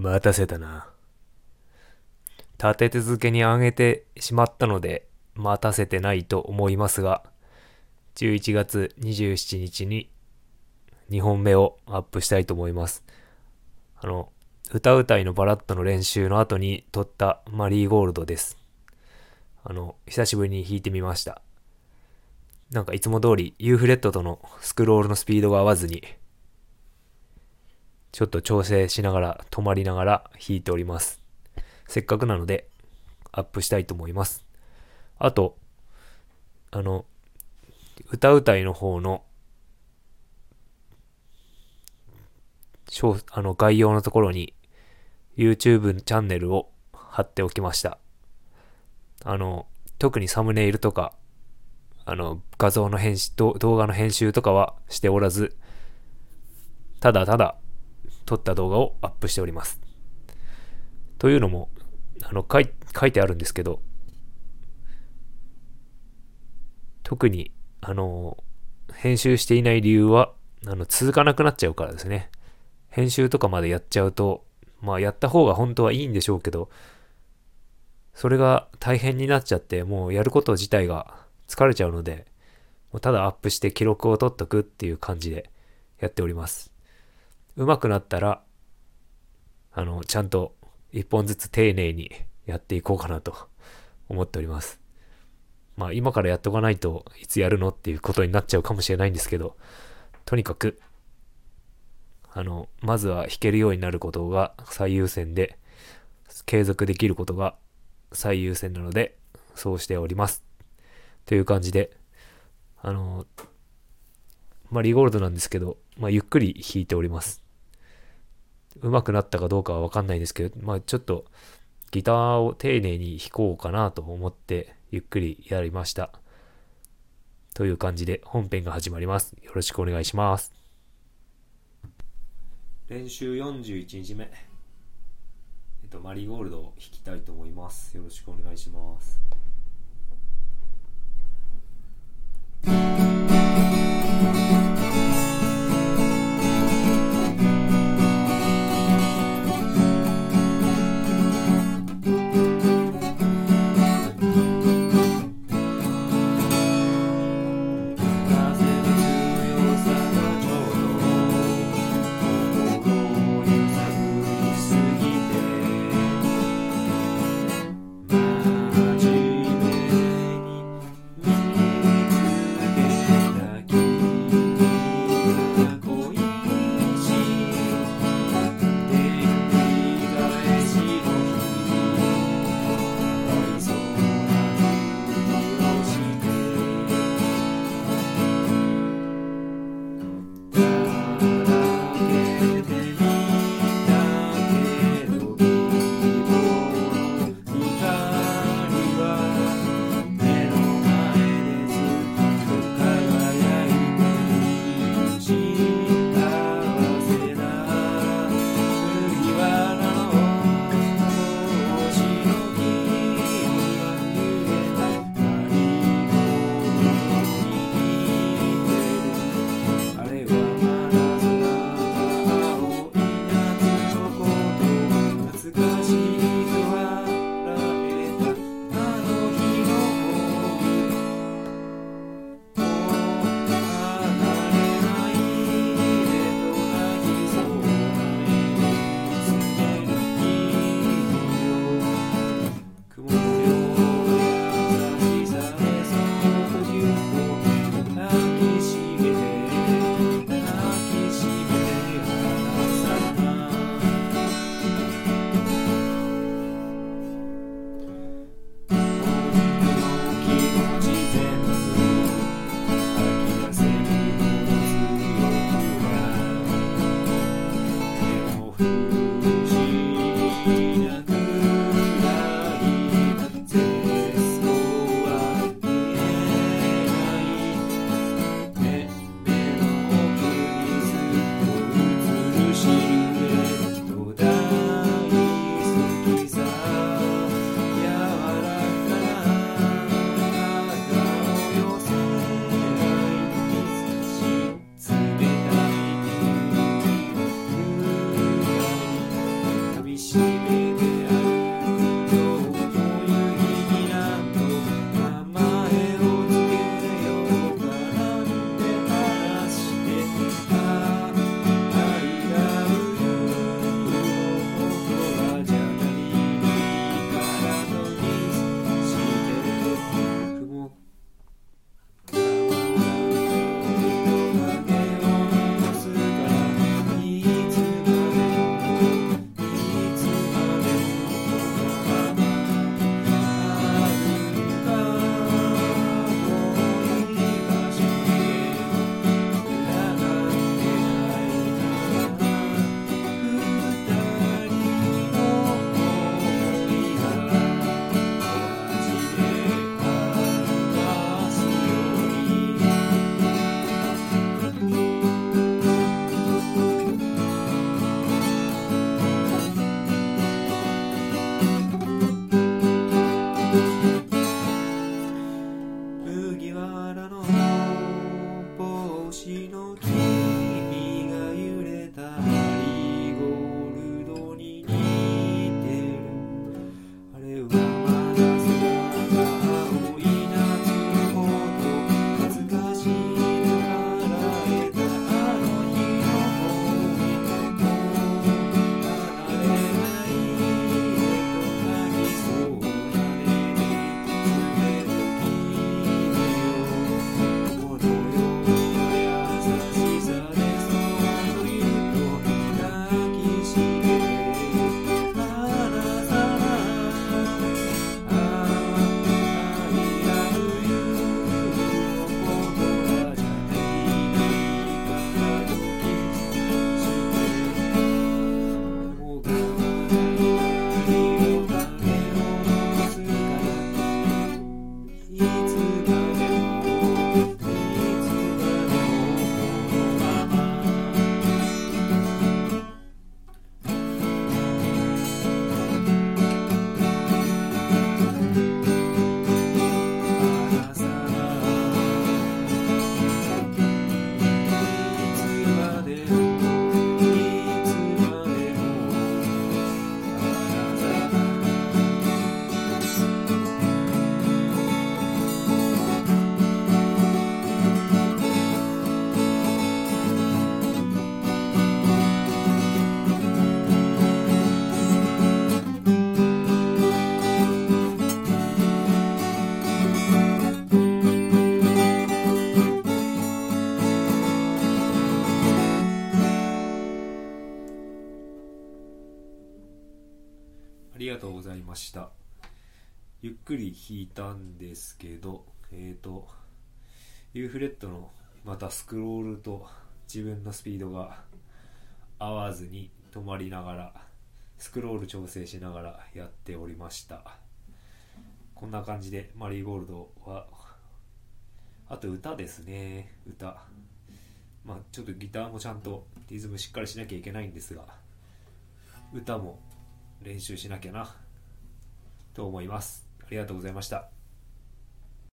待たせたな。立て続けに上げてしまったので、待たせてないと思いますが、11月27日に2本目をアップしたいと思います。あの、歌うたいのバラッドの練習の後に撮ったマリーゴールドです。あの、久しぶりに弾いてみました。なんかいつも通り U フレットとのスクロールのスピードが合わずに、ちょっと調整しながら、止まりながら弾いております。せっかくなので、アップしたいと思います。あと、あの、歌うたいの方の、あの概要のところに YouTube チャンネルを貼っておきました。あの、特にサムネイルとか、あの、画像の編集、動画の編集とかはしておらず、ただただ撮った動画をアップしております。というのも、あの、書い書いてあるんですけど、特に、あの、編集していない理由は、あの、続かなくなっちゃうからですね。編集とかまでやっちゃうと、まあ、やった方が本当はいいんでしょうけど、それが大変になっちゃって、もうやること自体が疲れちゃうので、もうただアップして記録を取っとくっていう感じでやっております。上手くなったら、あの、ちゃんと一本ずつ丁寧にやっていこうかなと思っております。まあ今からやっとかないといつやるのっていうことになっちゃうかもしれないんですけど、とにかく、あの、まずは弾けるようになることが最優先で、継続できることが最優先なので、そうしております。という感じで、あの、まあ、リゴールドなんですけど、まあ、ゆっくり弾いております。上手くなったかどうかはわかんないですけど、まあ、ちょっとギターを丁寧に弾こうかなと思ってゆっくりやりました。という感じで本編が始まります。よろしくお願いします。練習41日目。えっと、マリーゴールドを弾きたいと思います。よろしくお願いします。ago. ました。ゆっくり弾いたんですけどえっ、ー、と U フレットのまたスクロールと自分のスピードが合わずに止まりながらスクロール調整しながらやっておりました。こんな感じでマリーゴールドはあと歌ですね歌。まあちょっとギターもちゃんとリズムしっかりしなきゃいけないんですが歌も練習しなきゃな。と思います。ありがとうございました。